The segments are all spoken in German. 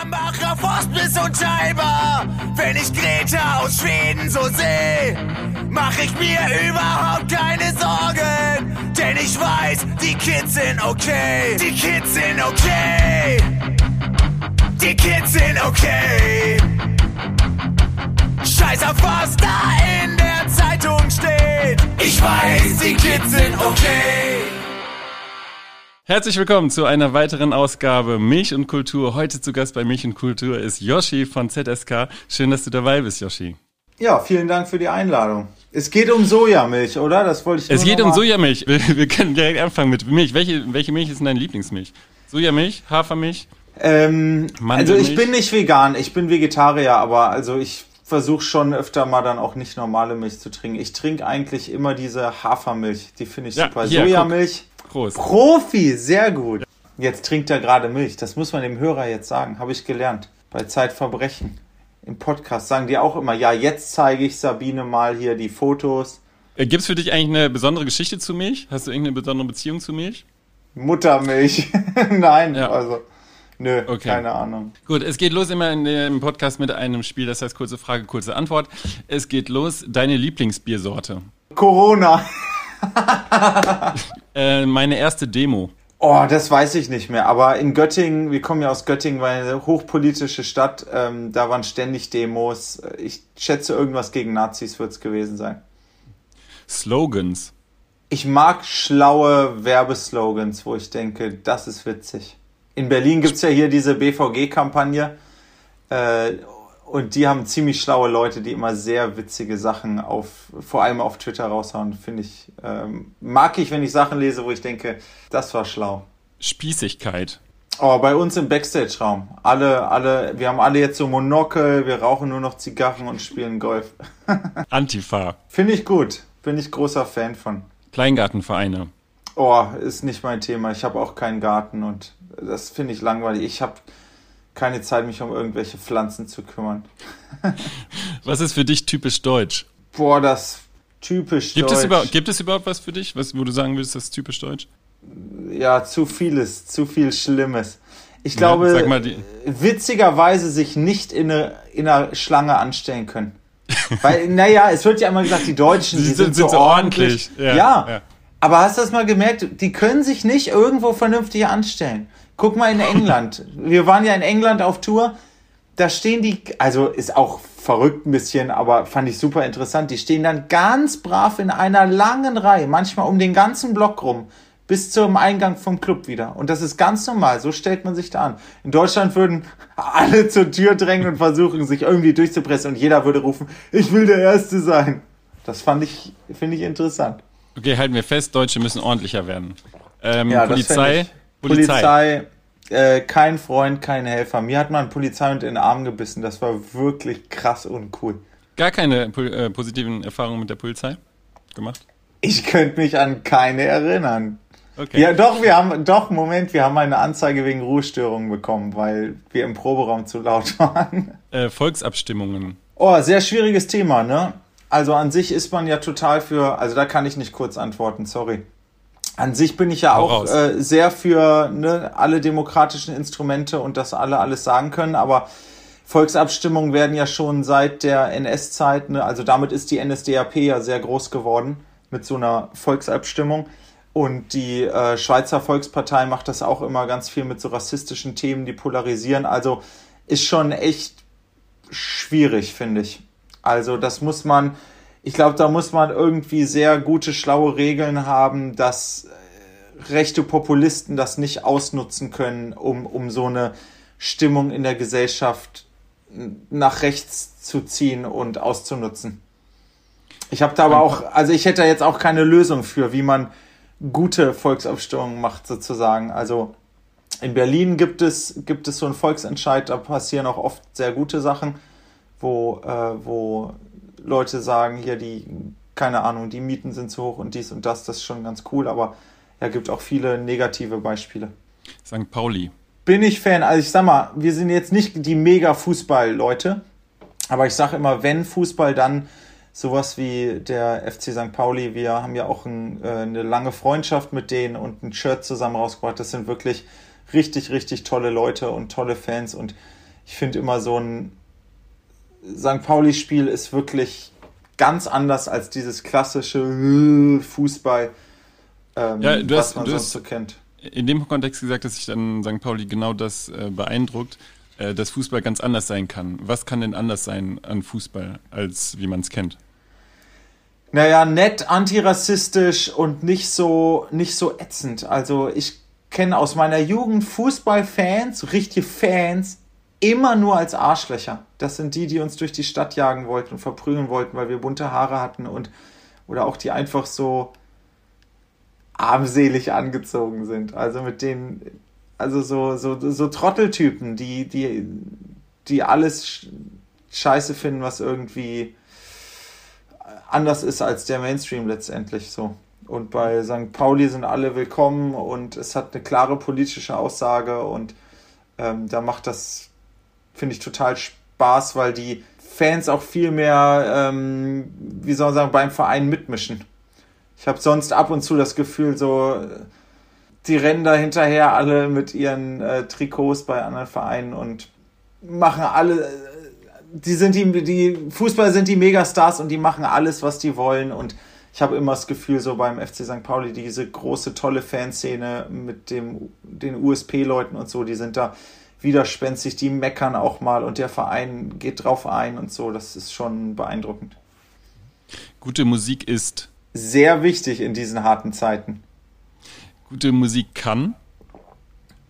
Hambacher Forst bis Scheiber. Wenn ich Greta aus Schweden so seh, mach ich mir überhaupt keine Sorgen. Denn ich weiß, die Kids sind okay. Die Kids sind okay. Die Kids sind okay. Scheiß auf was da in der Zeitung steht. Ich weiß, die Kids sind okay. Herzlich willkommen zu einer weiteren Ausgabe Milch und Kultur. Heute zu Gast bei Milch und Kultur ist Yoshi von ZSK. Schön, dass du dabei bist, Yoshi. Ja, vielen Dank für die Einladung. Es geht um Sojamilch, oder? Das wollte ich Es geht um Sojamilch. Wir, wir, können direkt anfangen mit Milch. Welche, welche Milch ist denn deine Lieblingsmilch? Sojamilch, Hafermilch? Ähm, also ich bin nicht vegan, ich bin Vegetarier, aber also ich versuche schon öfter mal dann auch nicht normale Milch zu trinken. Ich trinke eigentlich immer diese Hafermilch, die finde ich ja, super. Hier, Sojamilch. Guck. Prost. Profi, sehr gut. Jetzt trinkt er gerade Milch. Das muss man dem Hörer jetzt sagen. Habe ich gelernt. Bei Zeitverbrechen. Im Podcast sagen die auch immer, ja, jetzt zeige ich Sabine mal hier die Fotos. Äh, Gibt es für dich eigentlich eine besondere Geschichte zu Milch? Hast du irgendeine besondere Beziehung zu Milch? Muttermilch. Nein, ja. also. Nö, okay. keine Ahnung. Gut, es geht los immer in dem Podcast mit einem Spiel, das heißt kurze Frage, kurze Antwort. Es geht los, deine Lieblingsbiersorte. Corona. äh, meine erste Demo. Oh, das weiß ich nicht mehr. Aber in Göttingen, wir kommen ja aus Göttingen, war eine hochpolitische Stadt. Ähm, da waren ständig Demos. Ich schätze, irgendwas gegen Nazis wird es gewesen sein. Slogans. Ich mag schlaue Werbeslogans, wo ich denke, das ist witzig. In Berlin gibt es ja hier diese BVG-Kampagne. Äh, und die haben ziemlich schlaue Leute, die immer sehr witzige Sachen auf, vor allem auf Twitter raushauen. Finde ich, ähm, mag ich, wenn ich Sachen lese, wo ich denke, das war schlau. Spießigkeit. Oh, bei uns im Backstage-Raum. Alle, alle, wir haben alle jetzt so Monokel, wir rauchen nur noch Zigarren und spielen Golf. Antifa. Finde ich gut. Bin ich großer Fan von. Kleingartenvereine. Oh, ist nicht mein Thema. Ich habe auch keinen Garten und das finde ich langweilig. Ich habe keine Zeit, mich um irgendwelche Pflanzen zu kümmern. was ist für dich typisch deutsch? Boah, das typisch gibt deutsch. Es überhaupt, gibt es überhaupt was für dich, was, wo du sagen würdest, das ist typisch deutsch? Ja, zu vieles, zu viel Schlimmes. Ich ja, glaube, witzigerweise sich nicht in, eine, in einer Schlange anstellen können. Weil, naja, es wird ja immer gesagt, die Deutschen, die, die sind, sind, so, ordentlich. ordentlich. Ja, ja. ja, aber hast du das mal gemerkt? Die können sich nicht irgendwo vernünftig anstellen. Guck mal in England. Wir waren ja in England auf Tour. Da stehen die, also ist auch verrückt ein bisschen, aber fand ich super interessant. Die stehen dann ganz brav in einer langen Reihe, manchmal um den ganzen Block rum, bis zum Eingang vom Club wieder. Und das ist ganz normal. So stellt man sich da an. In Deutschland würden alle zur Tür drängen und versuchen, sich irgendwie durchzupressen und jeder würde rufen, ich will der Erste sein. Das fand ich, finde ich interessant. Okay, halten wir fest, Deutsche müssen ordentlicher werden. Ähm, ja, Polizei Polizei, Polizei äh, kein Freund, kein Helfer. Mir hat mal ein Polizeihund in den Arm gebissen. Das war wirklich krass und cool. Gar keine äh, positiven Erfahrungen mit der Polizei gemacht? Ich könnte mich an keine erinnern. Okay. Ja, doch, wir haben, doch, Moment, wir haben eine Anzeige wegen Ruhestörungen bekommen, weil wir im Proberaum zu laut waren. Äh, Volksabstimmungen. Oh, sehr schwieriges Thema, ne? Also an sich ist man ja total für, also da kann ich nicht kurz antworten, sorry. An sich bin ich ja Hau auch äh, sehr für ne, alle demokratischen Instrumente und dass alle alles sagen können, aber Volksabstimmungen werden ja schon seit der NS-Zeit, ne, also damit ist die NSDAP ja sehr groß geworden mit so einer Volksabstimmung. Und die äh, Schweizer Volkspartei macht das auch immer ganz viel mit so rassistischen Themen, die polarisieren. Also ist schon echt schwierig, finde ich. Also das muss man, ich glaube, da muss man irgendwie sehr gute, schlaue Regeln haben, dass äh, rechte Populisten das nicht ausnutzen können, um, um so eine Stimmung in der Gesellschaft nach rechts zu ziehen und auszunutzen. Ich habe da aber auch, also ich hätte jetzt auch keine Lösung für, wie man gute Volksabstimmungen macht sozusagen. Also in Berlin gibt es, gibt es so einen Volksentscheid, da passieren auch oft sehr gute Sachen, wo, äh, wo Leute sagen, hier die, keine Ahnung, die Mieten sind zu hoch und dies und das, das ist schon ganz cool, aber ja, gibt auch viele negative Beispiele. St. Pauli. Bin ich Fan. Also ich sag mal, wir sind jetzt nicht die mega Fußball-Leute, aber ich sage immer, wenn Fußball, dann sowas wie der FC St. Pauli. Wir haben ja auch ein, äh, eine lange Freundschaft mit denen und ein Shirt zusammen rausgebracht. Das sind wirklich richtig, richtig tolle Leute und tolle Fans und ich finde immer so ein St. Pauli-Spiel ist wirklich ganz anders als dieses klassische äh, Fußball, ähm, ja, was hast, man sonst so kennt. In dem Kontext gesagt, dass sich dann St. Pauli genau das äh, beeindruckt, äh, dass Fußball ganz anders sein kann. Was kann denn anders sein an Fußball, als wie man es kennt? Naja, nett, antirassistisch und nicht so, nicht so ätzend. Also ich kenne aus meiner Jugend Fußballfans, richtige Fans, immer nur als Arschlöcher. Das sind die, die uns durch die Stadt jagen wollten und verprügeln wollten, weil wir bunte Haare hatten und oder auch die einfach so armselig angezogen sind. Also mit denen, also so, so, so Trotteltypen, die, die, die alles scheiße finden, was irgendwie anders ist als der Mainstream letztendlich so. Und bei St. Pauli sind alle willkommen und es hat eine klare politische Aussage und ähm, da macht das, finde ich, total Spaß, weil die Fans auch viel mehr, ähm, wie soll man sagen, beim Verein mitmischen. Ich habe sonst ab und zu das Gefühl, so, die rennen da hinterher alle mit ihren äh, Trikots bei anderen Vereinen und machen alle, die sind die, die Fußballer sind die Megastars und die machen alles, was die wollen und ich habe immer das Gefühl, so beim FC St. Pauli, diese große, tolle Fanszene mit dem, den USP-Leuten und so, die sind da widerspenstig, die meckern auch mal und der Verein geht drauf ein und so. Das ist schon beeindruckend. Gute Musik ist sehr wichtig in diesen harten Zeiten. Gute Musik kann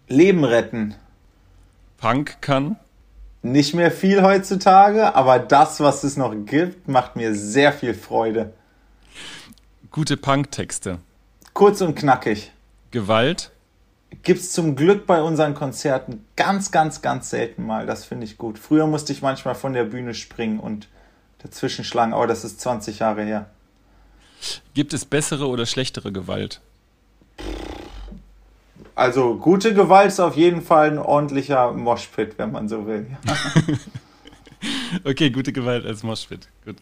Leben retten. Punk kann nicht mehr viel heutzutage, aber das, was es noch gibt, macht mir sehr viel Freude. Gute Punk-Texte. Kurz und knackig. Gewalt. Gibt's zum Glück bei unseren Konzerten ganz, ganz, ganz selten mal. Das finde ich gut. Früher musste ich manchmal von der Bühne springen und dazwischen schlagen, aber das ist 20 Jahre her. Gibt es bessere oder schlechtere Gewalt? Also gute Gewalt ist auf jeden Fall ein ordentlicher Moshpit, wenn man so will. okay, gute Gewalt als Moshpit. Gut.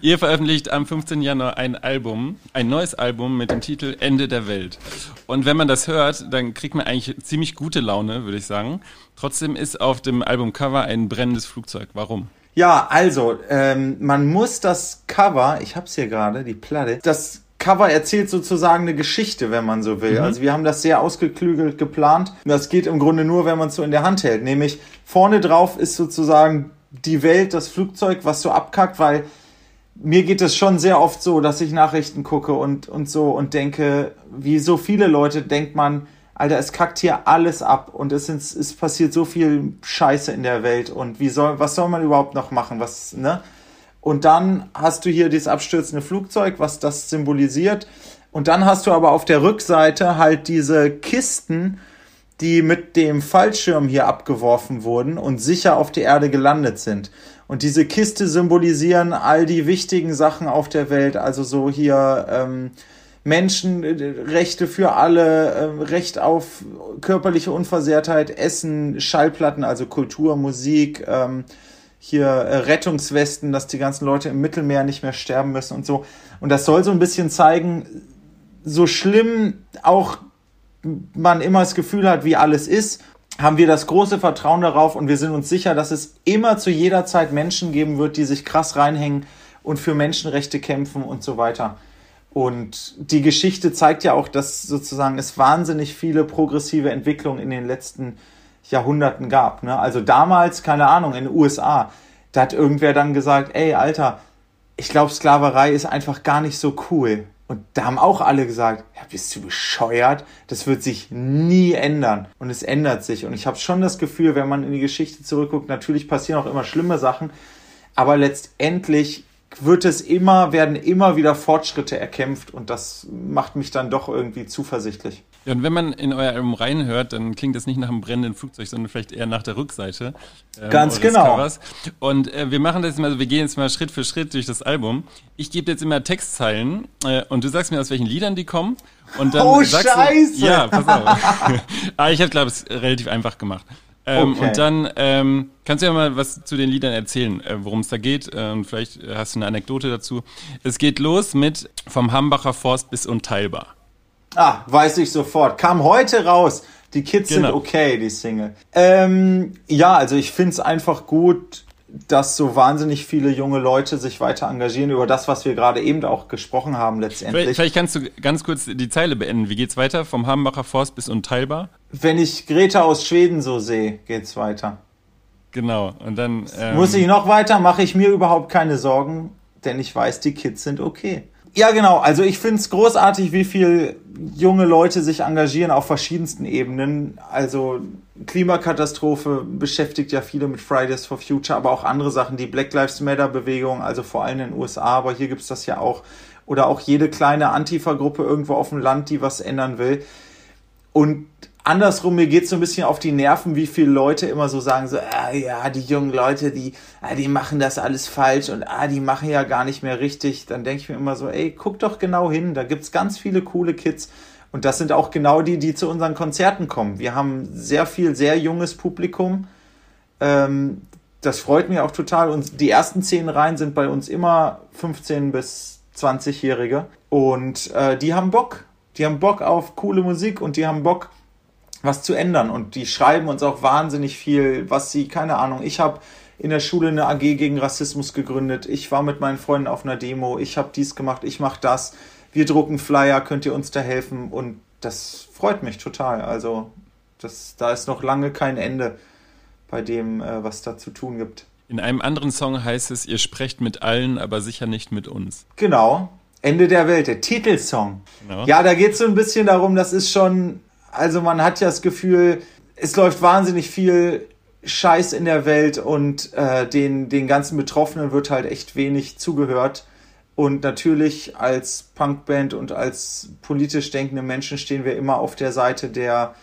Ihr veröffentlicht am 15. Januar ein Album, ein neues Album mit dem Titel Ende der Welt. Und wenn man das hört, dann kriegt man eigentlich ziemlich gute Laune, würde ich sagen. Trotzdem ist auf dem Albumcover ein brennendes Flugzeug. Warum? Ja, also, ähm, man muss das Cover, ich hab's hier gerade, die Platte, das Cover erzählt sozusagen eine Geschichte, wenn man so will. Mhm. Also wir haben das sehr ausgeklügelt geplant. Das geht im Grunde nur, wenn man es so in der Hand hält. Nämlich vorne drauf ist sozusagen die Welt, das Flugzeug, was so abkackt, weil mir geht es schon sehr oft so, dass ich Nachrichten gucke und, und so und denke, wie so viele Leute denkt man, Alter, es kackt hier alles ab und es, sind, es passiert so viel Scheiße in der Welt und wie soll, was soll man überhaupt noch machen? Was, ne? Und dann hast du hier dieses abstürzende Flugzeug, was das symbolisiert. Und dann hast du aber auf der Rückseite halt diese Kisten, die mit dem Fallschirm hier abgeworfen wurden und sicher auf der Erde gelandet sind. Und diese Kiste symbolisieren all die wichtigen Sachen auf der Welt, also so hier ähm, Menschenrechte für alle, äh, Recht auf körperliche Unversehrtheit, Essen, Schallplatten, also Kultur, Musik, ähm, hier äh, Rettungswesten, dass die ganzen Leute im Mittelmeer nicht mehr sterben müssen und so. Und das soll so ein bisschen zeigen, so schlimm auch man immer das Gefühl hat, wie alles ist, haben wir das große Vertrauen darauf und wir sind uns sicher, dass es immer zu jeder Zeit Menschen geben wird, die sich krass reinhängen und für Menschenrechte kämpfen und so weiter. Und die Geschichte zeigt ja auch, dass sozusagen es wahnsinnig viele progressive Entwicklungen in den letzten Jahrhunderten gab. Ne? Also damals, keine Ahnung, in den USA, da hat irgendwer dann gesagt, ey, Alter, ich glaube, Sklaverei ist einfach gar nicht so cool. Und da haben auch alle gesagt, ja, bist du bescheuert? Das wird sich nie ändern. Und es ändert sich. Und ich habe schon das Gefühl, wenn man in die Geschichte zurückguckt, natürlich passieren auch immer schlimme Sachen, aber letztendlich wird es immer, werden immer wieder Fortschritte erkämpft und das macht mich dann doch irgendwie zuversichtlich. Ja, und wenn man in euer Album reinhört, dann klingt das nicht nach einem brennenden Flugzeug, sondern vielleicht eher nach der Rückseite. Ähm, Ganz genau. Covers. Und äh, wir machen das mal, also wir gehen jetzt mal Schritt für Schritt durch das Album. Ich gebe jetzt immer Textzeilen äh, und du sagst mir, aus welchen Liedern die kommen. Und dann oh, Scheiße! Du, ja, pass auf. Aber ah, ich habe, glaube ich, relativ einfach gemacht. Ähm, okay. Und dann ähm, kannst du ja mal was zu den Liedern erzählen, äh, worum es da geht. Ähm, vielleicht hast du eine Anekdote dazu. Es geht los mit Vom Hambacher Forst bis Unteilbar. Ah, weiß ich sofort. Kam heute raus. Die Kids genau. sind okay, die Single. Ähm, ja, also ich finde es einfach gut, dass so wahnsinnig viele junge Leute sich weiter engagieren über das, was wir gerade eben auch gesprochen haben letztendlich. Vielleicht, vielleicht, kannst du ganz kurz die Zeile beenden. Wie geht's weiter? Vom Hambacher Forst bis unteilbar? Wenn ich Greta aus Schweden so sehe, geht's weiter. Genau. Und dann ähm muss ich noch weiter, mache ich mir überhaupt keine Sorgen, denn ich weiß, die Kids sind okay. Ja, genau. Also ich finde es großartig, wie viel junge Leute sich engagieren auf verschiedensten Ebenen. Also Klimakatastrophe beschäftigt ja viele mit Fridays for Future, aber auch andere Sachen, die Black Lives Matter Bewegung, also vor allem in den USA, aber hier gibt's das ja auch. Oder auch jede kleine Antifa-Gruppe irgendwo auf dem Land, die was ändern will. Und andersrum, mir geht's so ein bisschen auf die Nerven, wie viele Leute immer so sagen, so, ah, ja, die jungen Leute, die, ah, die machen das alles falsch und ah, die machen ja gar nicht mehr richtig. Dann denke ich mir immer so, ey, guck doch genau hin, da gibt's ganz viele coole Kids. Und das sind auch genau die, die zu unseren Konzerten kommen. Wir haben sehr viel, sehr junges Publikum. Ähm, das freut mich auch total. Und die ersten zehn Reihen sind bei uns immer 15 bis 20-Jährige. Und äh, die haben Bock. Die haben Bock auf coole Musik und die haben Bock, was zu ändern. Und die schreiben uns auch wahnsinnig viel, was sie, keine Ahnung, ich habe in der Schule eine AG gegen Rassismus gegründet. Ich war mit meinen Freunden auf einer Demo. Ich habe dies gemacht, ich mache das. Wir drucken Flyer, könnt ihr uns da helfen? Und das freut mich total. Also das, da ist noch lange kein Ende bei dem, äh, was da zu tun gibt. In einem anderen Song heißt es, ihr sprecht mit allen, aber sicher nicht mit uns. Genau. Ende der Welt, der Titelsong. Genau. Ja, da geht es so ein bisschen darum, das ist schon also man hat ja das Gefühl, es läuft wahnsinnig viel Scheiß in der Welt und äh, den, den ganzen Betroffenen wird halt echt wenig zugehört. Und natürlich als Punkband und als politisch denkende Menschen stehen wir immer auf der Seite der,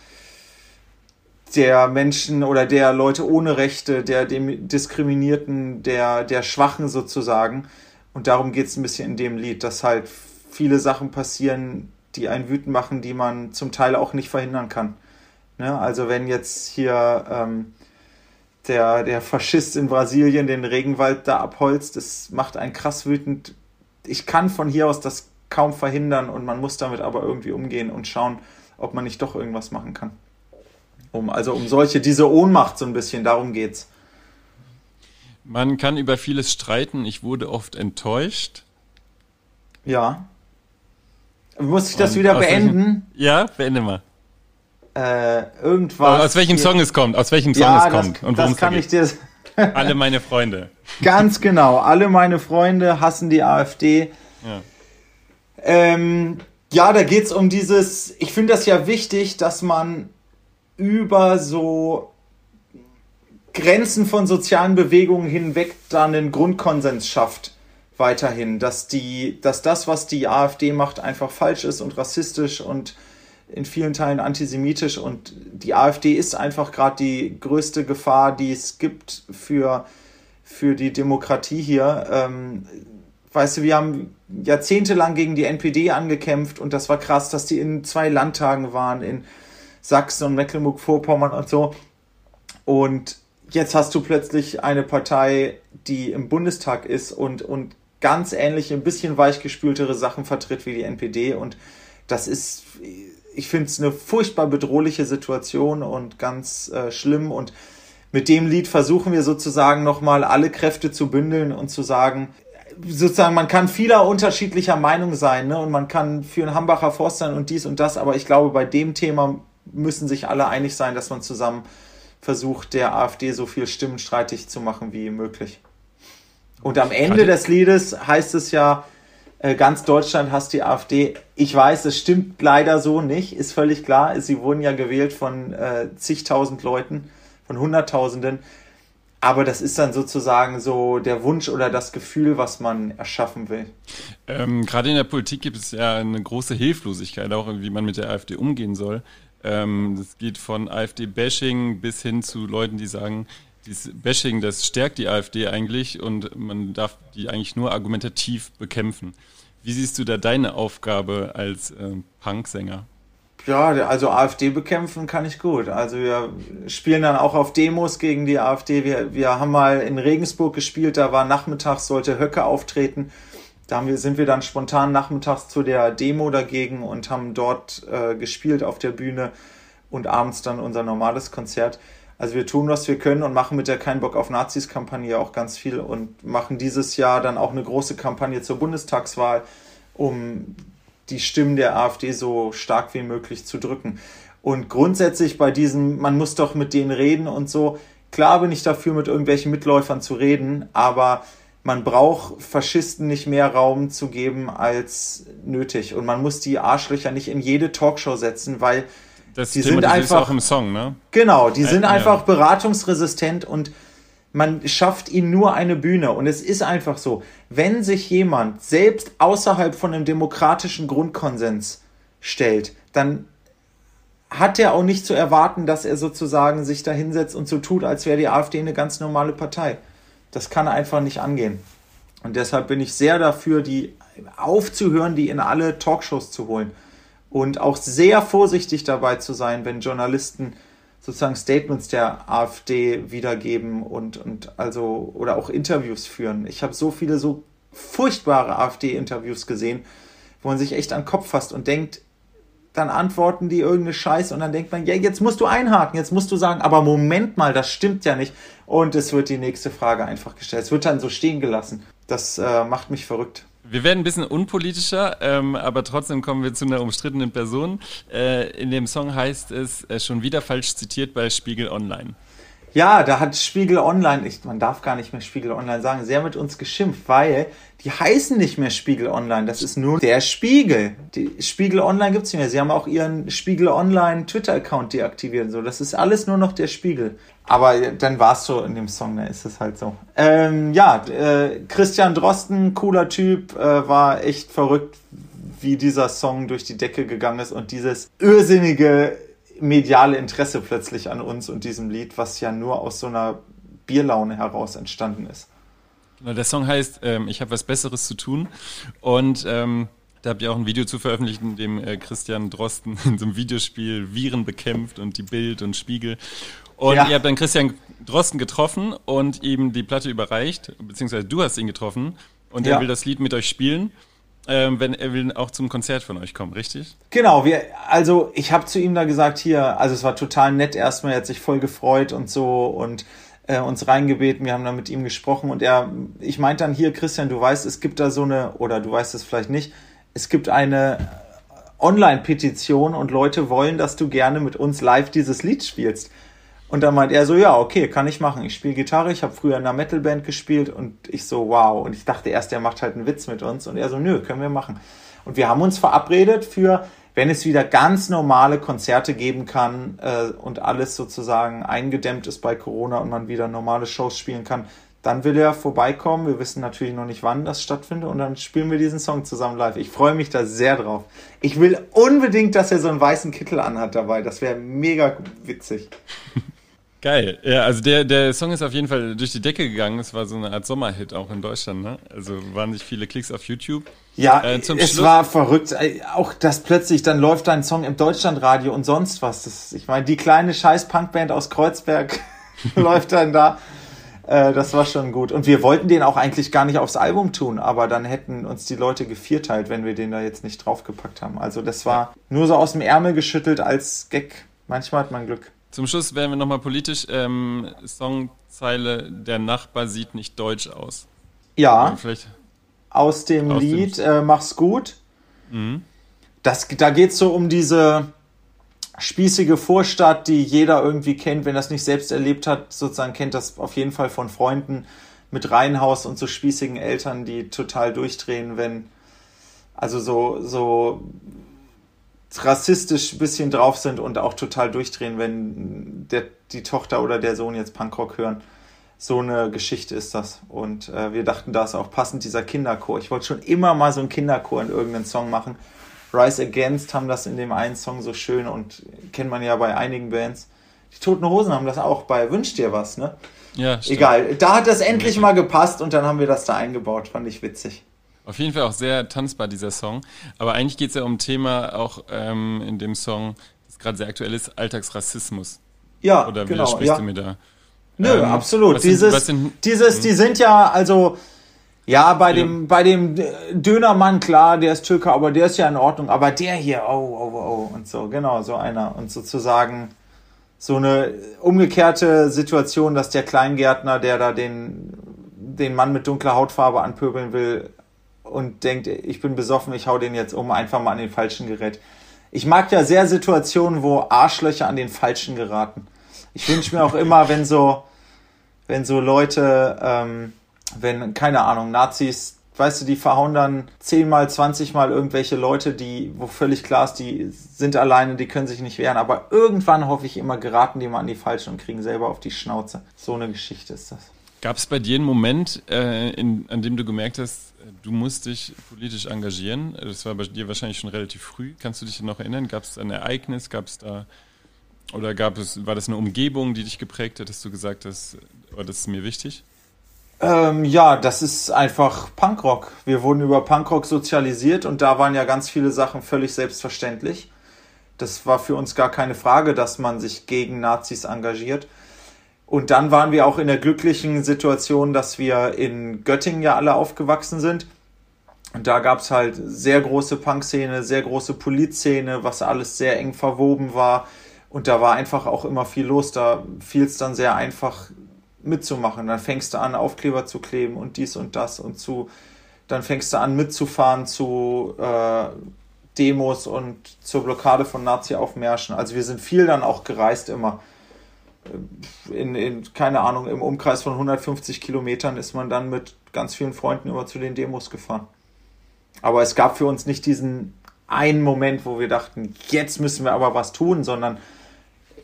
der Menschen oder der Leute ohne Rechte, der dem Diskriminierten, der, der Schwachen sozusagen. Und darum geht es ein bisschen in dem Lied, dass halt viele Sachen passieren, die einen wütend machen, die man zum Teil auch nicht verhindern kann. Ne? Also wenn jetzt hier ähm, der, der Faschist in Brasilien den Regenwald da abholzt, das macht einen krass wütend. Ich kann von hier aus das kaum verhindern und man muss damit aber irgendwie umgehen und schauen, ob man nicht doch irgendwas machen kann. Um, also um solche, diese Ohnmacht so ein bisschen, darum geht's. Man kann über vieles streiten. Ich wurde oft enttäuscht. Ja. Muss ich das wieder beenden? Welchen, ja, beende mal. Äh, irgendwas. Aus welchem Song es kommt, aus welchem Song ja, es kommt das, und worum das kann ich dir. alle meine Freunde. Ganz genau. Alle meine Freunde hassen die AfD. Ja. Ähm, ja, da geht's um dieses. Ich finde das ja wichtig, dass man über so Grenzen von sozialen Bewegungen hinweg dann einen Grundkonsens schafft weiterhin, dass die, dass das, was die AfD macht, einfach falsch ist und rassistisch und in vielen Teilen antisemitisch und die AfD ist einfach gerade die größte Gefahr, die es gibt für, für die Demokratie hier. Ähm, weißt du, wir haben jahrzehntelang gegen die NPD angekämpft und das war krass, dass die in zwei Landtagen waren, in Sachsen und Mecklenburg-Vorpommern und so. Und jetzt hast du plötzlich eine Partei, die im Bundestag ist und, und ganz ähnliche, ein bisschen weichgespültere Sachen vertritt wie die NPD. Und das ist, ich finde es eine furchtbar bedrohliche Situation und ganz äh, schlimm. Und mit dem Lied versuchen wir sozusagen nochmal alle Kräfte zu bündeln und zu sagen, sozusagen, man kann vieler unterschiedlicher Meinung sein, ne? Und man kann für einen Hambacher Forst sein und dies und das, aber ich glaube, bei dem Thema müssen sich alle einig sein, dass man zusammen versucht, der AfD so viel Stimmen streitig zu machen wie möglich. Und am Ende des Liedes heißt es ja, äh, ganz Deutschland hasst die AfD. Ich weiß, es stimmt leider so nicht, ist völlig klar. Sie wurden ja gewählt von äh, zigtausend Leuten, von Hunderttausenden. Aber das ist dann sozusagen so der Wunsch oder das Gefühl, was man erschaffen will. Ähm, Gerade in der Politik gibt es ja eine große Hilflosigkeit, auch wie man mit der AfD umgehen soll. Ähm, das geht von AfD-Bashing bis hin zu Leuten, die sagen, dieses Bashing, das stärkt die AfD eigentlich und man darf die eigentlich nur argumentativ bekämpfen. Wie siehst du da deine Aufgabe als äh, Punksänger? Ja, also AfD bekämpfen kann ich gut. Also wir spielen dann auch auf Demos gegen die AfD. Wir, wir haben mal in Regensburg gespielt, da war nachmittags, sollte Höcke auftreten. Da haben wir, sind wir dann spontan nachmittags zu der Demo dagegen und haben dort äh, gespielt auf der Bühne und abends dann unser normales Konzert. Also wir tun, was wir können und machen mit der Kein Bock auf Nazis-Kampagne auch ganz viel und machen dieses Jahr dann auch eine große Kampagne zur Bundestagswahl, um die Stimmen der AfD so stark wie möglich zu drücken. Und grundsätzlich bei diesem, man muss doch mit denen reden und so, klar bin ich dafür, mit irgendwelchen Mitläufern zu reden, aber man braucht Faschisten nicht mehr Raum zu geben als nötig. Und man muss die Arschlöcher nicht in jede Talkshow setzen, weil das die sind einfach auch im Song, ne? Genau, die sind einfach beratungsresistent und man schafft ihnen nur eine Bühne. Und es ist einfach so, wenn sich jemand selbst außerhalb von einem demokratischen Grundkonsens stellt, dann hat er auch nicht zu erwarten, dass er sozusagen sich da hinsetzt und so tut, als wäre die AfD eine ganz normale Partei. Das kann einfach nicht angehen. Und deshalb bin ich sehr dafür, die aufzuhören, die in alle Talkshows zu holen und auch sehr vorsichtig dabei zu sein, wenn Journalisten sozusagen Statements der AfD wiedergeben und, und also oder auch Interviews führen. Ich habe so viele so furchtbare AfD-Interviews gesehen, wo man sich echt an den Kopf fasst und denkt, dann antworten die irgendeine Scheiße und dann denkt man, ja, jetzt musst du einhaken, jetzt musst du sagen, aber Moment mal, das stimmt ja nicht. Und es wird die nächste Frage einfach gestellt. Es wird dann so stehen gelassen. Das äh, macht mich verrückt. Wir werden ein bisschen unpolitischer, ähm, aber trotzdem kommen wir zu einer umstrittenen Person. Äh, in dem Song heißt es äh, schon wieder falsch zitiert bei Spiegel Online. Ja, da hat Spiegel Online, ich, man darf gar nicht mehr Spiegel Online sagen, sehr mit uns geschimpft, weil die heißen nicht mehr Spiegel Online, das ist nur der Spiegel. Die Spiegel Online gibt's nicht mehr. Sie haben auch ihren Spiegel Online Twitter-Account deaktiviert. So, das ist alles nur noch der Spiegel. Aber dann war es so in dem Song, da ist es halt so. Ähm, ja, äh, Christian Drosten, cooler Typ, äh, war echt verrückt, wie dieser Song durch die Decke gegangen ist und dieses irrsinnige mediale Interesse plötzlich an uns und diesem Lied, was ja nur aus so einer Bierlaune heraus entstanden ist. Der Song heißt ähm, Ich habe was Besseres zu tun und ähm, da habt ihr auch ein Video zu veröffentlicht, in dem äh, Christian Drosten in so einem Videospiel Viren bekämpft und die Bild und Spiegel. Und ja. ihr habt dann Christian Drosten getroffen und ihm die Platte überreicht, beziehungsweise du hast ihn getroffen und ja. er will das Lied mit euch spielen ähm, wenn er will auch zum Konzert von euch kommen, richtig? Genau, wir, also ich habe zu ihm da gesagt, hier, also es war total nett erstmal, er hat sich voll gefreut und so und äh, uns reingebeten, wir haben dann mit ihm gesprochen und er, ich meinte dann hier, Christian, du weißt, es gibt da so eine, oder du weißt es vielleicht nicht, es gibt eine Online-Petition und Leute wollen, dass du gerne mit uns live dieses Lied spielst. Und dann meint er so, ja, okay, kann ich machen. Ich spiele Gitarre, ich habe früher in einer Metalband gespielt und ich so, wow. Und ich dachte erst, er macht halt einen Witz mit uns und er so, nö, können wir machen. Und wir haben uns verabredet für, wenn es wieder ganz normale Konzerte geben kann äh, und alles sozusagen eingedämmt ist bei Corona und man wieder normale Shows spielen kann, dann will er vorbeikommen. Wir wissen natürlich noch nicht, wann das stattfindet und dann spielen wir diesen Song zusammen live. Ich freue mich da sehr drauf. Ich will unbedingt, dass er so einen weißen Kittel anhat dabei. Das wäre mega witzig. Geil. Ja, also der, der Song ist auf jeden Fall durch die Decke gegangen. Es war so eine Art Sommerhit auch in Deutschland, ne? Also waren nicht viele Klicks auf YouTube. Ja, äh, es Schluss war verrückt. Äh, auch das plötzlich, dann läuft dein Song im Deutschlandradio und sonst was. Das, ich meine, die kleine scheiß Punkband aus Kreuzberg läuft dann da. Äh, das war schon gut. Und wir wollten den auch eigentlich gar nicht aufs Album tun, aber dann hätten uns die Leute gevierteilt, wenn wir den da jetzt nicht draufgepackt haben. Also das war nur so aus dem Ärmel geschüttelt als Gag. Manchmal hat man Glück. Zum Schluss werden wir nochmal politisch. Ähm, Songzeile, der Nachbar sieht nicht deutsch aus. Ja. Vielleicht aus dem aus Lied dem äh, Mach's gut. Mhm. Das, da geht es so um diese spießige Vorstadt, die jeder irgendwie kennt, wenn das nicht selbst erlebt hat, sozusagen kennt das auf jeden Fall von Freunden mit Reihenhaus und so spießigen Eltern, die total durchdrehen, wenn also so so rassistisch ein bisschen drauf sind und auch total durchdrehen, wenn der, die Tochter oder der Sohn jetzt Punkrock hören. So eine Geschichte ist das. Und äh, wir dachten, da ist auch passend dieser Kinderchor. Ich wollte schon immer mal so einen Kinderchor in irgendeinen Song machen. Rise Against haben das in dem einen Song so schön und kennt man ja bei einigen Bands. Die Toten Hosen haben das auch bei Wünsch dir was, ne? Ja, stimmt. Egal. Da hat das endlich mal gepasst und dann haben wir das da eingebaut. Fand ich witzig. Auf jeden Fall auch sehr tanzbar, dieser Song. Aber eigentlich geht es ja um ein Thema auch ähm, in dem Song, das gerade sehr aktuell ist, Alltagsrassismus. Ja, Oder genau, ja. du mir da? Nö, ähm, absolut. Dieses, sind, dieses, hm? die sind ja, also, Ja, bei dem, bei dem Dönermann, klar, der ist Türke, aber der ist ja in Ordnung. Aber der hier, oh, oh, oh, und so, genau, so einer. Und sozusagen so eine umgekehrte Situation, dass der Kleingärtner, der da den, den Mann mit dunkler Hautfarbe anpöbeln will und denkt, ich bin besoffen, ich hau den jetzt um, einfach mal an den falschen gerät. Ich mag ja sehr Situationen, wo Arschlöcher an den Falschen geraten. Ich wünsche mir auch immer, wenn so, wenn so Leute, ähm, wenn, keine Ahnung, Nazis, weißt du, die verhauen dann zehnmal, zwanzigmal irgendwelche Leute, die, wo völlig klar ist, die sind alleine, die können sich nicht wehren, aber irgendwann hoffe ich immer, geraten die mal an die Falschen und kriegen selber auf die Schnauze. So eine Geschichte ist das. Gab es bei dir einen Moment, äh, in, an dem du gemerkt hast, du musst dich politisch engagieren? Das war bei dir wahrscheinlich schon relativ früh. Kannst du dich noch erinnern? Gab es ein Ereignis? Gab es da oder gab es, war das eine Umgebung, die dich geprägt hat, dass du gesagt hast, oh, das ist mir wichtig? Ähm, ja, das ist einfach Punkrock. Wir wurden über Punkrock sozialisiert und da waren ja ganz viele Sachen völlig selbstverständlich. Das war für uns gar keine Frage, dass man sich gegen Nazis engagiert. Und dann waren wir auch in der glücklichen Situation, dass wir in Göttingen ja alle aufgewachsen sind. Und da gab es halt sehr große Punkszene, sehr große Polizszene, was alles sehr eng verwoben war. Und da war einfach auch immer viel los. Da fiel es dann sehr einfach mitzumachen. Dann fängst du an, Aufkleber zu kleben und dies und das und zu. Dann fängst du an, mitzufahren zu äh, Demos und zur Blockade von Nazi-Aufmärschen. Also wir sind viel dann auch gereist immer. In, in, keine Ahnung, im Umkreis von 150 Kilometern ist man dann mit ganz vielen Freunden immer zu den Demos gefahren. Aber es gab für uns nicht diesen einen Moment, wo wir dachten, jetzt müssen wir aber was tun, sondern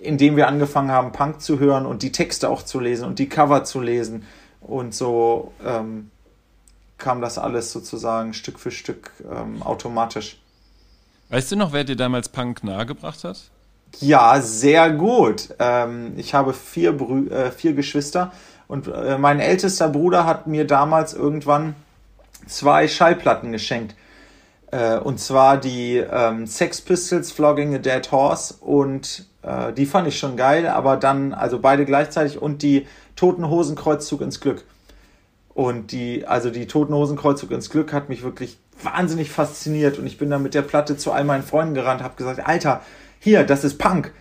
indem wir angefangen haben, Punk zu hören und die Texte auch zu lesen und die Cover zu lesen. Und so ähm, kam das alles sozusagen Stück für Stück ähm, automatisch. Weißt du noch, wer dir damals Punk nahegebracht hat? Ja, sehr gut. Ähm, ich habe vier, Brü äh, vier Geschwister und äh, mein ältester Bruder hat mir damals irgendwann zwei Schallplatten geschenkt. Äh, und zwar die ähm, Sex Pistols Flogging a Dead Horse und äh, die fand ich schon geil, aber dann, also beide gleichzeitig und die Toten Hosen ins Glück. Und die, also die Toten Hosen ins Glück hat mich wirklich wahnsinnig fasziniert und ich bin dann mit der Platte zu all meinen Freunden gerannt, habe gesagt, Alter, hier, das ist Punk.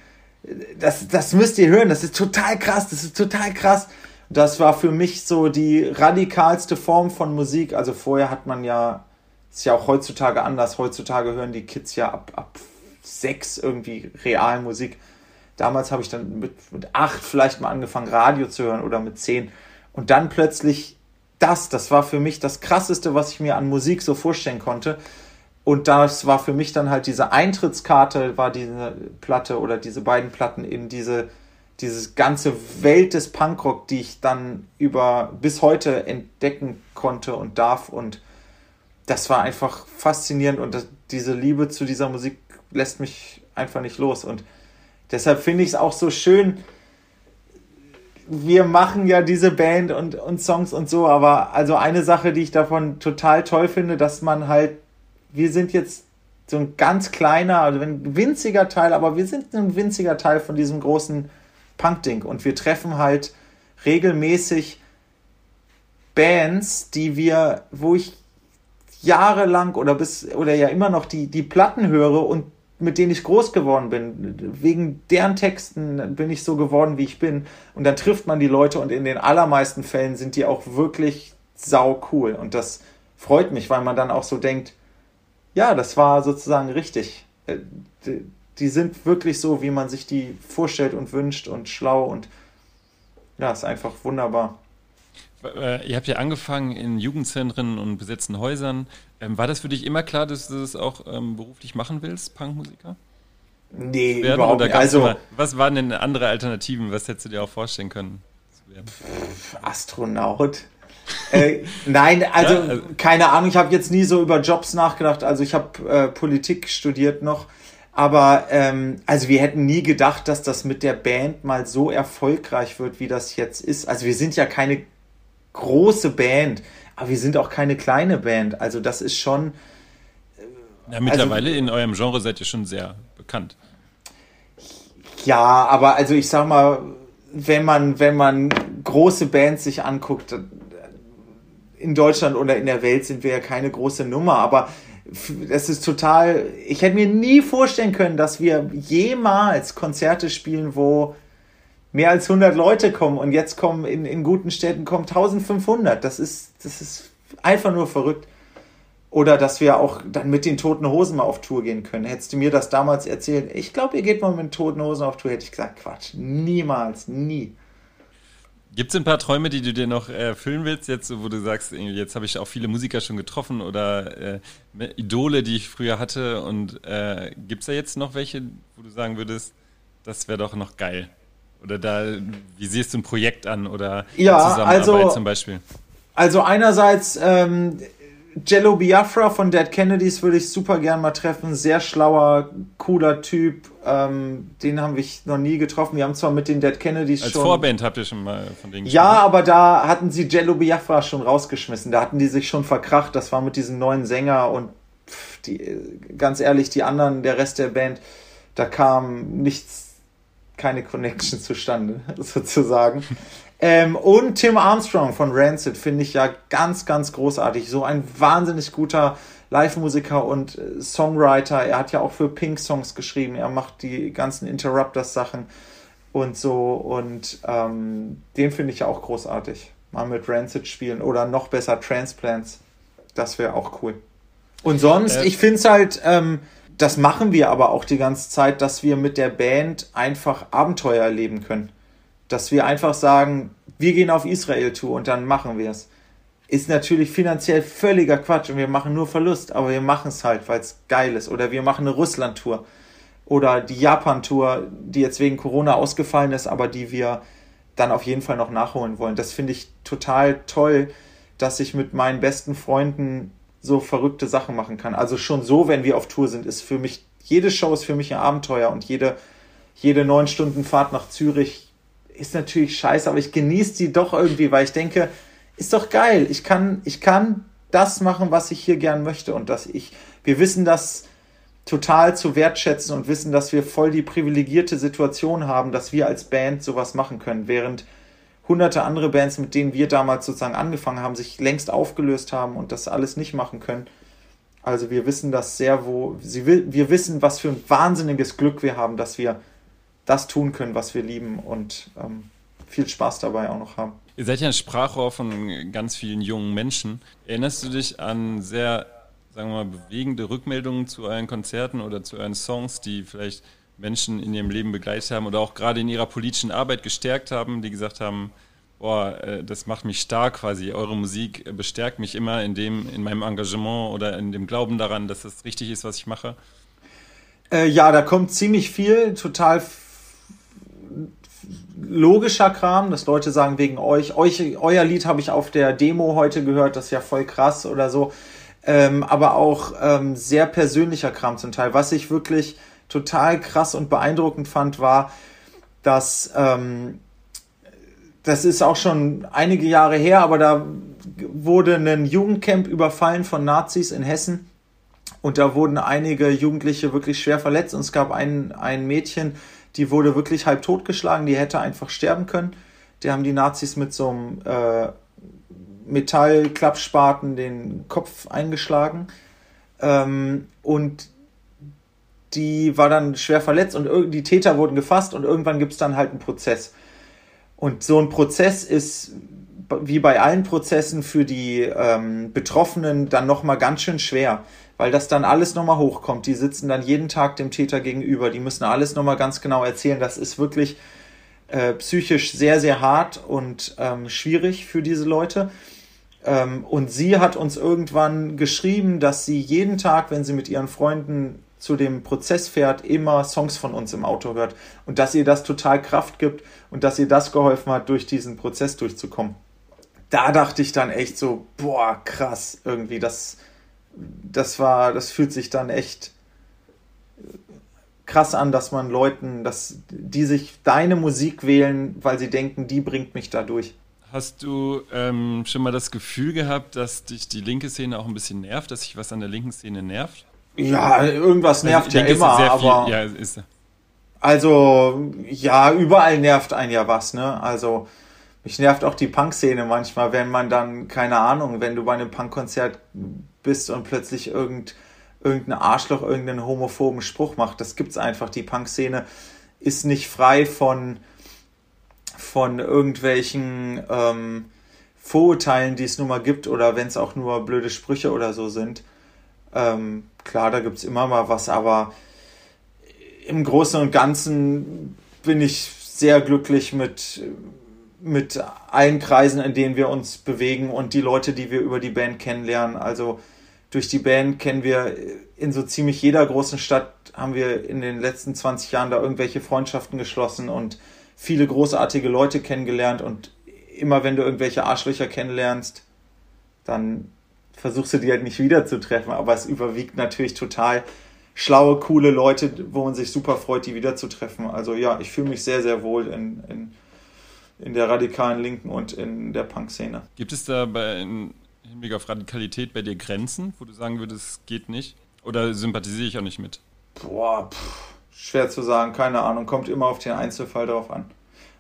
Das, das müsst ihr hören, das ist total krass, das ist total krass. Das war für mich so die radikalste Form von Musik. Also vorher hat man ja, ist ja auch heutzutage anders. Heutzutage hören die Kids ja ab, ab sechs irgendwie real Musik. Damals habe ich dann mit, mit acht vielleicht mal angefangen, Radio zu hören oder mit zehn. Und dann plötzlich das, das war für mich das Krasseste, was ich mir an Musik so vorstellen konnte. Und das war für mich dann halt diese Eintrittskarte, war diese Platte oder diese beiden Platten in diese, diese ganze Welt des Punkrock, die ich dann über bis heute entdecken konnte und darf. Und das war einfach faszinierend und das, diese Liebe zu dieser Musik lässt mich einfach nicht los. Und deshalb finde ich es auch so schön. Wir machen ja diese Band und, und Songs und so, aber also eine Sache, die ich davon total toll finde, dass man halt, wir sind jetzt so ein ganz kleiner, also ein winziger Teil, aber wir sind ein winziger Teil von diesem großen Punk-Ding und wir treffen halt regelmäßig Bands, die wir, wo ich jahrelang oder bis oder ja immer noch die, die Platten höre und mit denen ich groß geworden bin. Wegen deren Texten bin ich so geworden, wie ich bin. Und dann trifft man die Leute und in den allermeisten Fällen sind die auch wirklich sau cool. Und das freut mich, weil man dann auch so denkt, ja, das war sozusagen richtig. Äh, die sind wirklich so, wie man sich die vorstellt und wünscht und schlau und ja, ist einfach wunderbar. Äh, ihr habt ja angefangen in Jugendzentren und besetzten Häusern. Ähm, war das für dich immer klar, dass du das auch ähm, beruflich machen willst, Punkmusiker? Nee, überhaupt nicht. Also, was waren denn andere Alternativen? Was hättest du dir auch vorstellen können? Pff, Astronaut. Äh, nein, also, ja, also, keine Ahnung, ich habe jetzt nie so über Jobs nachgedacht. Also ich habe äh, Politik studiert noch. Aber ähm, also wir hätten nie gedacht, dass das mit der Band mal so erfolgreich wird, wie das jetzt ist. Also wir sind ja keine große Band, aber wir sind auch keine kleine Band. Also das ist schon. Äh, ja, mittlerweile also, in eurem Genre seid ihr schon sehr bekannt. Ja, aber also ich sag mal, wenn man, wenn man große Bands sich anguckt, in Deutschland oder in der Welt sind wir ja keine große Nummer, aber es ist total, ich hätte mir nie vorstellen können, dass wir jemals Konzerte spielen, wo mehr als 100 Leute kommen und jetzt kommen in, in guten Städten kommen 1500. Das ist, das ist einfach nur verrückt. Oder dass wir auch dann mit den Toten Hosen mal auf Tour gehen können. Hättest du mir das damals erzählt, ich glaube, ihr geht mal mit Toten Hosen auf Tour, hätte ich gesagt, Quatsch, niemals, nie. Gibt es ein paar Träume, die du dir noch erfüllen willst, jetzt, wo du sagst, jetzt habe ich auch viele Musiker schon getroffen oder äh, Idole, die ich früher hatte und äh, gibt es da jetzt noch welche, wo du sagen würdest, das wäre doch noch geil? Oder da, wie siehst du ein Projekt an oder ja, Zusammenarbeit also, zum Beispiel? Also einerseits ähm, Jello Biafra von Dead Kennedys würde ich super gern mal treffen. Sehr schlauer, cooler Typ. Ähm, den haben wir noch nie getroffen. Wir haben zwar mit den Dead Kennedys Als schon. Als Vorband habt ihr schon mal von denen Ja, aber da hatten sie Jello Biafra schon rausgeschmissen. Da hatten die sich schon verkracht. Das war mit diesem neuen Sänger und pff, die, ganz ehrlich, die anderen, der Rest der Band, da kam nichts keine Connection zustande, sozusagen. Ähm, und Tim Armstrong von Rancid finde ich ja ganz, ganz großartig. So ein wahnsinnig guter Live-Musiker und äh, Songwriter. Er hat ja auch für Pink Songs geschrieben. Er macht die ganzen Interrupters-Sachen und so. Und ähm, den finde ich ja auch großartig. Mal mit Rancid spielen oder noch besser Transplants. Das wäre auch cool. Und sonst, äh, ich finde es halt. Ähm, das machen wir aber auch die ganze Zeit, dass wir mit der Band einfach Abenteuer erleben können. Dass wir einfach sagen, wir gehen auf Israel-Tour und dann machen wir es. Ist natürlich finanziell völliger Quatsch und wir machen nur Verlust, aber wir machen es halt, weil es geil ist. Oder wir machen eine Russland-Tour oder die Japan-Tour, die jetzt wegen Corona ausgefallen ist, aber die wir dann auf jeden Fall noch nachholen wollen. Das finde ich total toll, dass ich mit meinen besten Freunden so verrückte Sachen machen kann. Also schon so, wenn wir auf Tour sind, ist für mich, jede Show ist für mich ein Abenteuer und jede, jede neun Stunden Fahrt nach Zürich ist natürlich scheiße, aber ich genieße die doch irgendwie, weil ich denke, ist doch geil. Ich kann, ich kann das machen, was ich hier gern möchte und dass ich, wir wissen das total zu wertschätzen und wissen, dass wir voll die privilegierte Situation haben, dass wir als Band sowas machen können, während hunderte andere Bands, mit denen wir damals sozusagen angefangen haben, sich längst aufgelöst haben und das alles nicht machen können. Also wir wissen das sehr, wo sie wir wissen, was für ein wahnsinniges Glück wir haben, dass wir das tun können, was wir lieben und ähm, viel Spaß dabei auch noch haben. Ihr seid ja ein Sprachrohr von ganz vielen jungen Menschen. Erinnerst du dich an sehr, sagen wir mal, bewegende Rückmeldungen zu euren Konzerten oder zu euren Songs, die vielleicht Menschen in ihrem Leben begleitet haben oder auch gerade in ihrer politischen Arbeit gestärkt haben, die gesagt haben, boah, äh, das macht mich stark quasi. Eure Musik bestärkt mich immer in dem, in meinem Engagement oder in dem Glauben daran, dass das richtig ist, was ich mache. Äh, ja, da kommt ziemlich viel, total logischer Kram, dass Leute sagen, wegen euch, euch euer Lied habe ich auf der Demo heute gehört, das ist ja voll krass oder so. Ähm, aber auch ähm, sehr persönlicher Kram zum Teil, was ich wirklich total krass und beeindruckend fand, war, dass ähm, das ist auch schon einige Jahre her, aber da wurde ein Jugendcamp überfallen von Nazis in Hessen und da wurden einige Jugendliche wirklich schwer verletzt und es gab ein, ein Mädchen, die wurde wirklich halb totgeschlagen, die hätte einfach sterben können. Die haben die Nazis mit so einem äh, Metallklappspaten den Kopf eingeschlagen. Ähm, und die war dann schwer verletzt und die Täter wurden gefasst und irgendwann gibt es dann halt einen Prozess. Und so ein Prozess ist wie bei allen Prozessen für die ähm, Betroffenen dann nochmal ganz schön schwer, weil das dann alles nochmal hochkommt. Die sitzen dann jeden Tag dem Täter gegenüber, die müssen alles nochmal ganz genau erzählen. Das ist wirklich äh, psychisch sehr, sehr hart und ähm, schwierig für diese Leute. Ähm, und sie hat uns irgendwann geschrieben, dass sie jeden Tag, wenn sie mit ihren Freunden zu dem Prozess fährt, immer Songs von uns im Auto hört und dass ihr das total Kraft gibt und dass ihr das geholfen hat, durch diesen Prozess durchzukommen. Da dachte ich dann echt so, boah, krass, irgendwie, das, das war, das fühlt sich dann echt krass an, dass man Leuten, dass die sich deine Musik wählen, weil sie denken, die bringt mich da durch. Hast du ähm, schon mal das Gefühl gehabt, dass dich die linke Szene auch ein bisschen nervt, dass sich was an der linken Szene nervt? Ja, irgendwas also, nervt also, ja immer, aber. Viel, ja, ist. Also, ja, überall nervt ein ja was, ne? Also, Mich nervt auch die Punk-Szene manchmal, wenn man dann, keine Ahnung, wenn du bei einem Punk-Konzert bist und plötzlich irgend, irgendein Arschloch irgendeinen homophoben Spruch macht. Das gibt's einfach. Die Punk-Szene ist nicht frei von, von irgendwelchen ähm, Vorurteilen, die es nun mal gibt, oder wenn es auch nur blöde Sprüche oder so sind. Ähm, klar, da gibt's immer mal was, aber im Großen und Ganzen bin ich sehr glücklich mit, mit allen Kreisen, in denen wir uns bewegen und die Leute, die wir über die Band kennenlernen. Also durch die Band kennen wir in so ziemlich jeder großen Stadt, haben wir in den letzten 20 Jahren da irgendwelche Freundschaften geschlossen und viele großartige Leute kennengelernt. Und immer wenn du irgendwelche Arschlöcher kennenlernst, dann versuchst du die halt nicht wiederzutreffen. Aber es überwiegt natürlich total schlaue, coole Leute, wo man sich super freut, die wiederzutreffen. Also ja, ich fühle mich sehr, sehr wohl in, in, in der radikalen Linken und in der Punk-Szene. Gibt es da bei, in Hinblick auf Radikalität bei dir Grenzen, wo du sagen würdest, geht nicht? Oder sympathisiere ich auch nicht mit? Boah, pff, schwer zu sagen, keine Ahnung, kommt immer auf den Einzelfall drauf an.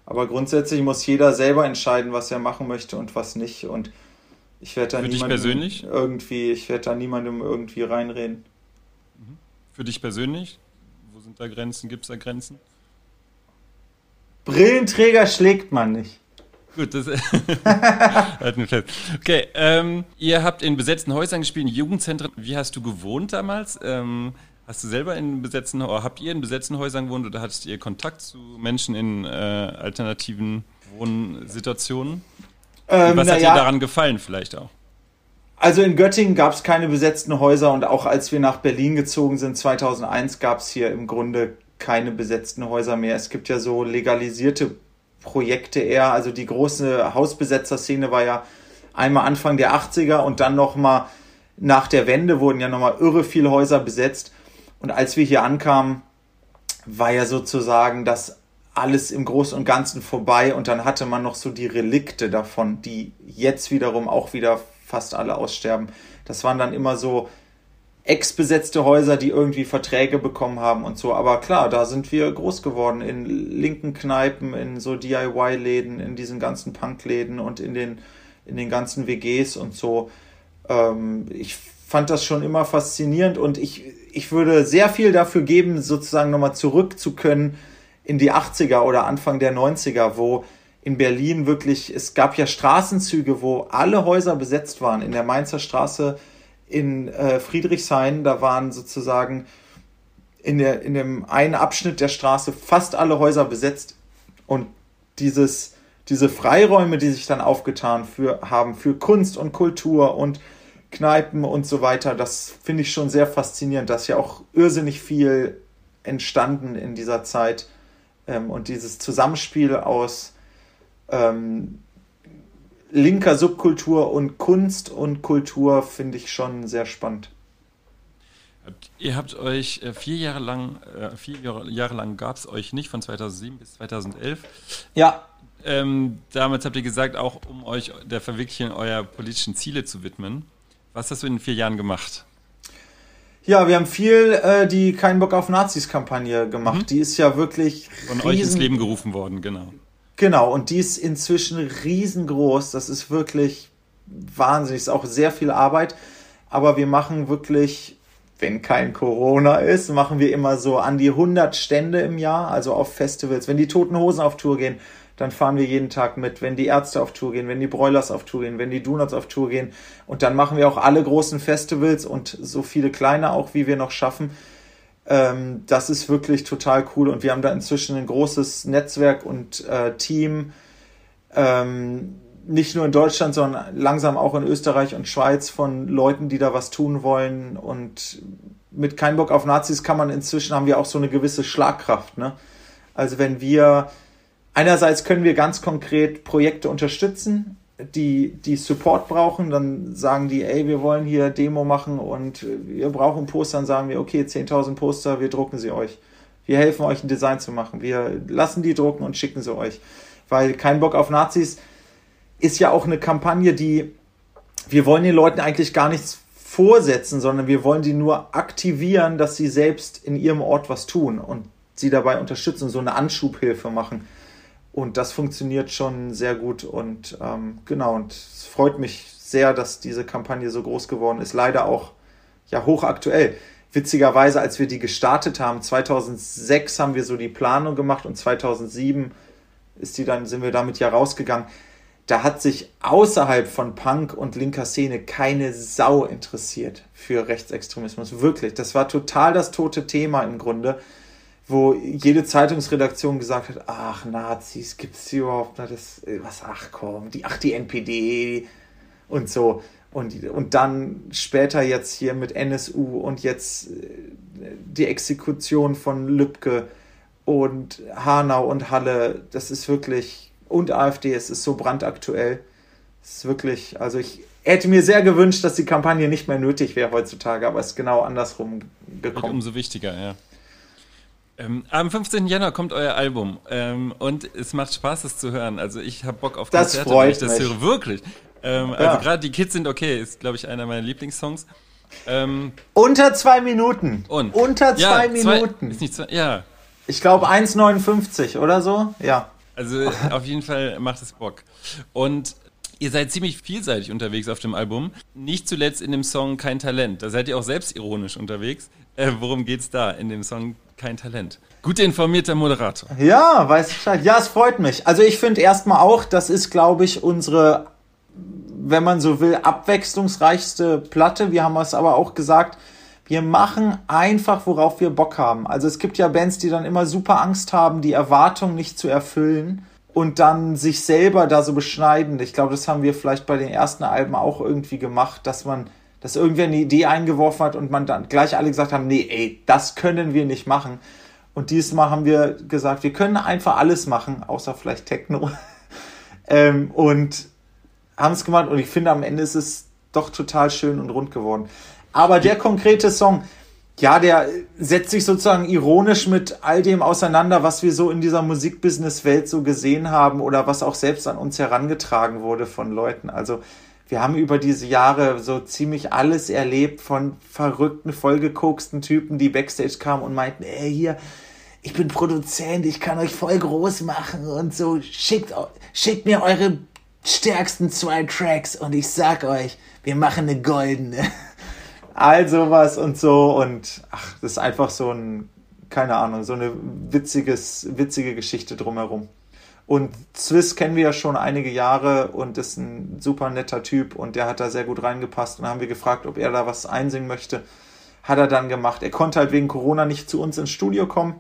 Aber grundsätzlich muss jeder selber entscheiden, was er machen möchte und was nicht. Und ich werde da Für niemandem persönlich? irgendwie, ich werde da niemandem irgendwie reinreden. Für dich persönlich? Wo sind da Grenzen? Gibt es da Grenzen? Brillenträger schlägt man nicht. Gut, das halt mir fest. Okay, ähm, ihr habt in besetzten Häusern gespielt, in Jugendzentren. Wie hast du gewohnt damals? Ähm, hast du selber in besetzten oder habt ihr in besetzten Häusern gewohnt oder hattet ihr Kontakt zu Menschen in äh, alternativen Wohnsituationen? Ähm, was hat ja, dir daran gefallen vielleicht auch? Also in Göttingen gab es keine besetzten Häuser und auch als wir nach Berlin gezogen sind 2001 gab es hier im Grunde keine besetzten Häuser mehr. Es gibt ja so legalisierte Projekte eher. Also die große Hausbesetzer-Szene war ja einmal Anfang der 80er und dann nochmal nach der Wende wurden ja nochmal irre viele Häuser besetzt. Und als wir hier ankamen, war ja sozusagen das alles im Großen und Ganzen vorbei und dann hatte man noch so die Relikte davon, die jetzt wiederum auch wieder fast alle aussterben. Das waren dann immer so ex-besetzte Häuser, die irgendwie Verträge bekommen haben und so. Aber klar, da sind wir groß geworden in linken Kneipen, in so DIY-Läden, in diesen ganzen Punk-Läden und in den, in den ganzen WGs und so. Ähm, ich fand das schon immer faszinierend und ich, ich würde sehr viel dafür geben, sozusagen nochmal zurück zu können in die 80er oder Anfang der 90er, wo in Berlin wirklich, es gab ja Straßenzüge, wo alle Häuser besetzt waren. In der Mainzer Straße in äh, Friedrichshain, da waren sozusagen in, der, in dem einen Abschnitt der Straße fast alle Häuser besetzt. Und dieses, diese Freiräume, die sich dann aufgetan für, haben für Kunst und Kultur und Kneipen und so weiter, das finde ich schon sehr faszinierend. Da ist ja auch irrsinnig viel entstanden in dieser Zeit. Ähm, und dieses Zusammenspiel aus ähm, linker Subkultur und Kunst und Kultur finde ich schon sehr spannend. Ihr habt euch äh, vier Jahre lang, äh, vier Jahre lang gab es euch nicht, von 2007 bis 2011. Ja. Ähm, damals habt ihr gesagt, auch um euch der Verwirklichung eurer politischen Ziele zu widmen. Was hast du in den vier Jahren gemacht? Ja, wir haben viel äh, die Kein Bock auf Nazis-Kampagne gemacht. Mhm. Die ist ja wirklich. Von riesen... euch ins Leben gerufen worden, genau. Genau, und die ist inzwischen riesengroß. Das ist wirklich wahnsinnig. Ist auch sehr viel Arbeit. Aber wir machen wirklich, wenn kein Corona ist, machen wir immer so an die 100 Stände im Jahr, also auf Festivals. Wenn die Toten Hosen auf Tour gehen, dann fahren wir jeden Tag mit. Wenn die Ärzte auf Tour gehen, wenn die Broilers auf Tour gehen, wenn die Donuts auf Tour gehen. Und dann machen wir auch alle großen Festivals und so viele kleine auch, wie wir noch schaffen. Ähm, das ist wirklich total cool und wir haben da inzwischen ein großes Netzwerk und äh, Team, ähm, nicht nur in Deutschland, sondern langsam auch in Österreich und Schweiz von Leuten, die da was tun wollen und mit kein Bock auf Nazis kann man inzwischen haben wir auch so eine gewisse Schlagkraft, ne? Also wenn wir einerseits können wir ganz konkret Projekte unterstützen, die, die Support brauchen, dann sagen die, ey, wir wollen hier Demo machen und wir brauchen Poster, dann sagen wir, okay, 10.000 Poster, wir drucken sie euch. Wir helfen euch ein Design zu machen. Wir lassen die drucken und schicken sie euch. Weil kein Bock auf Nazis ist ja auch eine Kampagne, die, wir wollen den Leuten eigentlich gar nichts vorsetzen, sondern wir wollen die nur aktivieren, dass sie selbst in ihrem Ort was tun und sie dabei unterstützen, so eine Anschubhilfe machen. Und das funktioniert schon sehr gut und ähm, genau, und es freut mich sehr, dass diese Kampagne so groß geworden ist. Leider auch ja hochaktuell. Witzigerweise, als wir die gestartet haben, 2006 haben wir so die Planung gemacht und 2007 ist die dann, sind wir damit ja rausgegangen. Da hat sich außerhalb von Punk und linker Szene keine Sau interessiert für Rechtsextremismus. Wirklich. Das war total das tote Thema im Grunde, wo jede Zeitungsredaktion gesagt hat, ach, Nazis, gibt's die überhaupt noch? Das, was, ach komm, die, ach, die NPD und so. Und, und dann später jetzt hier mit NSU und jetzt äh, die Exekution von Lübcke und Hanau und Halle, das ist wirklich, und AfD, es ist so brandaktuell. Es ist wirklich, also ich hätte mir sehr gewünscht, dass die Kampagne nicht mehr nötig wäre heutzutage, aber es ist genau andersrum gekommen. umso wichtiger, ja. Ähm, am 15. Januar kommt euer Album ähm, und es macht Spaß, es zu hören. Also ich habe Bock auf Konzerte, das freut wenn ich das mich. höre. Wirklich. Ähm, ja. Also gerade die Kids sind okay, ist glaube ich einer meiner Lieblingssongs. Ähm, Unter zwei Minuten. Und? Unter zwei ja, Minuten. Zwei, ist nicht zwei, ja, ich glaube 1,59 oder so. Ja. Also auf jeden Fall macht es Bock. Und ihr seid ziemlich vielseitig unterwegs auf dem Album. Nicht zuletzt in dem Song Kein Talent. Da seid ihr auch selbstironisch unterwegs. Äh, worum geht's da in dem Song Kein Talent? Gut informierter Moderator. Ja, weiß ich Ja, es freut mich. Also ich finde erstmal auch, das ist, glaube ich, unsere, wenn man so will, abwechslungsreichste Platte. Wir haben es aber auch gesagt, wir machen einfach, worauf wir Bock haben. Also es gibt ja Bands, die dann immer super Angst haben, die Erwartung nicht zu erfüllen und dann sich selber da so beschneiden. Ich glaube, das haben wir vielleicht bei den ersten Alben auch irgendwie gemacht, dass man, dass irgendwer eine Idee eingeworfen hat und man dann gleich alle gesagt haben, nee, ey, das können wir nicht machen. Und diesmal haben wir gesagt, wir können einfach alles machen, außer vielleicht Techno. ähm, und haben es gemacht und ich finde, am Ende ist es doch total schön und rund geworden. Aber der konkrete Song, ja, der setzt sich sozusagen ironisch mit all dem auseinander, was wir so in dieser Musikbusiness-Welt so gesehen haben oder was auch selbst an uns herangetragen wurde von Leuten. Also wir haben über diese Jahre so ziemlich alles erlebt von verrückten, vollgekoksten Typen, die backstage kamen und meinten, ey, hier, ich bin Produzent, ich kann euch voll groß machen und so, schickt, schickt mir eure stärksten zwei Tracks und ich sag euch, wir machen eine goldene all sowas und so. Und ach, das ist einfach so ein, keine Ahnung, so eine witziges, witzige Geschichte drumherum. Und Swiss kennen wir ja schon einige Jahre und ist ein super netter Typ und der hat da sehr gut reingepasst. Und dann haben wir gefragt, ob er da was einsingen möchte. Hat er dann gemacht. Er konnte halt wegen Corona nicht zu uns ins Studio kommen.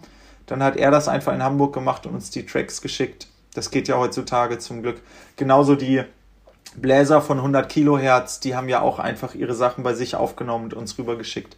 Dann hat er das einfach in Hamburg gemacht und uns die Tracks geschickt. Das geht ja heutzutage zum Glück. Genauso die Bläser von 100 Kilohertz, die haben ja auch einfach ihre Sachen bei sich aufgenommen und uns rübergeschickt.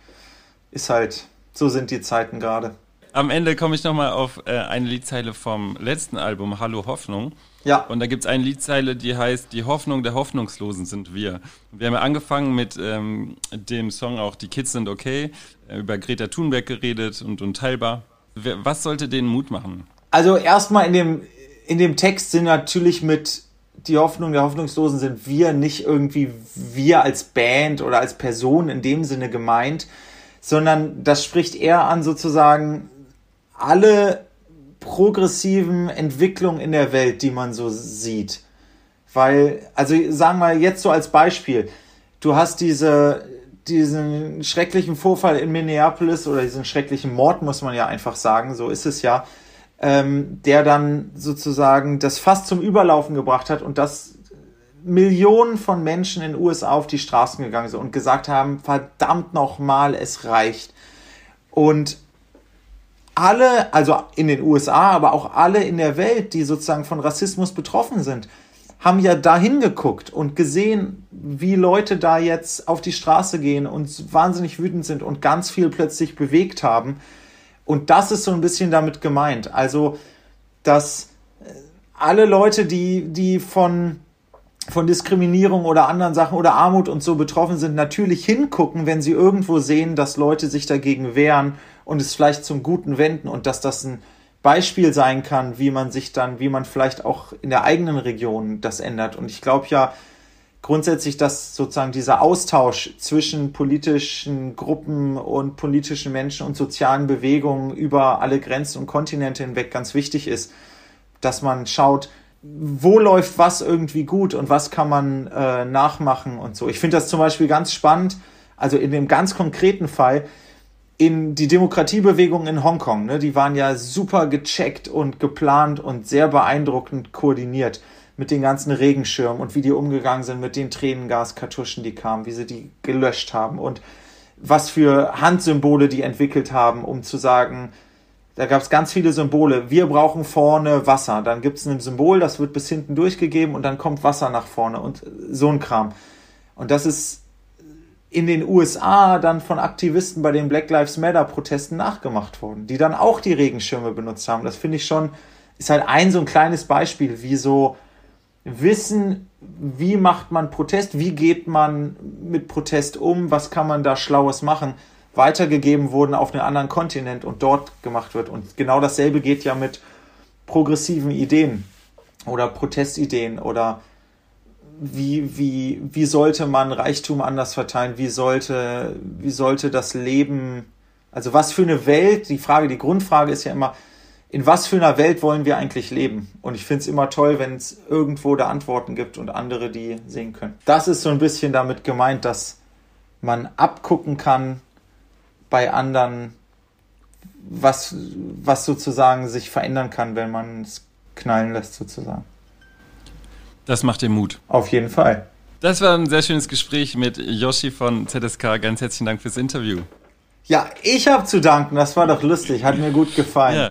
Ist halt, so sind die Zeiten gerade. Am Ende komme ich nochmal auf äh, eine Liedzeile vom letzten Album, Hallo Hoffnung. Ja. Und da gibt es eine Liedzeile, die heißt Die Hoffnung der Hoffnungslosen sind wir. Wir haben ja angefangen mit ähm, dem Song auch Die Kids sind okay, äh, über Greta Thunberg geredet und unteilbar. Was sollte denen Mut machen? Also erstmal in dem, in dem Text sind natürlich mit die Hoffnung der Hoffnungslosen sind wir nicht irgendwie wir als Band oder als Person in dem Sinne gemeint, sondern das spricht eher an sozusagen alle progressiven Entwicklungen in der Welt, die man so sieht. Weil, also sagen wir jetzt so als Beispiel, du hast diese, diesen schrecklichen Vorfall in Minneapolis oder diesen schrecklichen Mord, muss man ja einfach sagen, so ist es ja ähm, der dann sozusagen das fast zum Überlaufen gebracht hat und dass Millionen von Menschen in den USA auf die Straßen gegangen sind und gesagt haben, verdammt nochmal, es reicht. Und alle, also in den USA, aber auch alle in der Welt, die sozusagen von Rassismus betroffen sind, haben ja dahin geguckt und gesehen, wie Leute da jetzt auf die Straße gehen und wahnsinnig wütend sind und ganz viel plötzlich bewegt haben. Und das ist so ein bisschen damit gemeint. Also, dass äh, alle Leute, die, die von, von Diskriminierung oder anderen Sachen oder Armut und so betroffen sind, natürlich hingucken, wenn sie irgendwo sehen, dass Leute sich dagegen wehren und es vielleicht zum Guten wenden und dass das ein Beispiel sein kann, wie man sich dann, wie man vielleicht auch in der eigenen Region das ändert. Und ich glaube ja, grundsätzlich, dass sozusagen dieser Austausch zwischen politischen Gruppen und politischen Menschen und sozialen Bewegungen über alle Grenzen und Kontinente hinweg ganz wichtig ist, dass man schaut, wo läuft was irgendwie gut und was kann man äh, nachmachen und so. Ich finde das zum Beispiel ganz spannend, also in dem ganz konkreten Fall, in die Demokratiebewegung in Hongkong, ne, die waren ja super gecheckt und geplant und sehr beeindruckend koordiniert mit den ganzen Regenschirmen und wie die umgegangen sind mit den Tränengaskartuschen, die kamen, wie sie die gelöscht haben und was für Handsymbole die entwickelt haben, um zu sagen, da gab es ganz viele Symbole. Wir brauchen vorne Wasser. Dann gibt es ein Symbol, das wird bis hinten durchgegeben und dann kommt Wasser nach vorne und so ein Kram. Und das ist in den USA dann von Aktivisten bei den Black Lives Matter Protesten nachgemacht worden, die dann auch die Regenschirme benutzt haben. Das finde ich schon, ist halt ein so ein kleines Beispiel, wie so Wissen, wie macht man Protest, wie geht man mit Protest um, was kann man da Schlaues machen weitergegeben wurden auf einen anderen Kontinent und dort gemacht wird. Und genau dasselbe geht ja mit progressiven Ideen oder Protestideen oder wie, wie, wie sollte man Reichtum anders verteilen? Wie sollte, wie sollte das Leben, also was für eine Welt, die Frage, die Grundfrage ist ja immer, in was für einer Welt wollen wir eigentlich leben? Und ich finde es immer toll, wenn es irgendwo da Antworten gibt und andere die sehen können. Das ist so ein bisschen damit gemeint, dass man abgucken kann, bei anderen, was, was sozusagen sich verändern kann, wenn man es knallen lässt, sozusagen. Das macht dir Mut. Auf jeden Fall. Das war ein sehr schönes Gespräch mit Yoshi von ZSK. Ganz herzlichen Dank fürs Interview. Ja, ich habe zu danken. Das war doch lustig. Hat mir gut gefallen. Ja.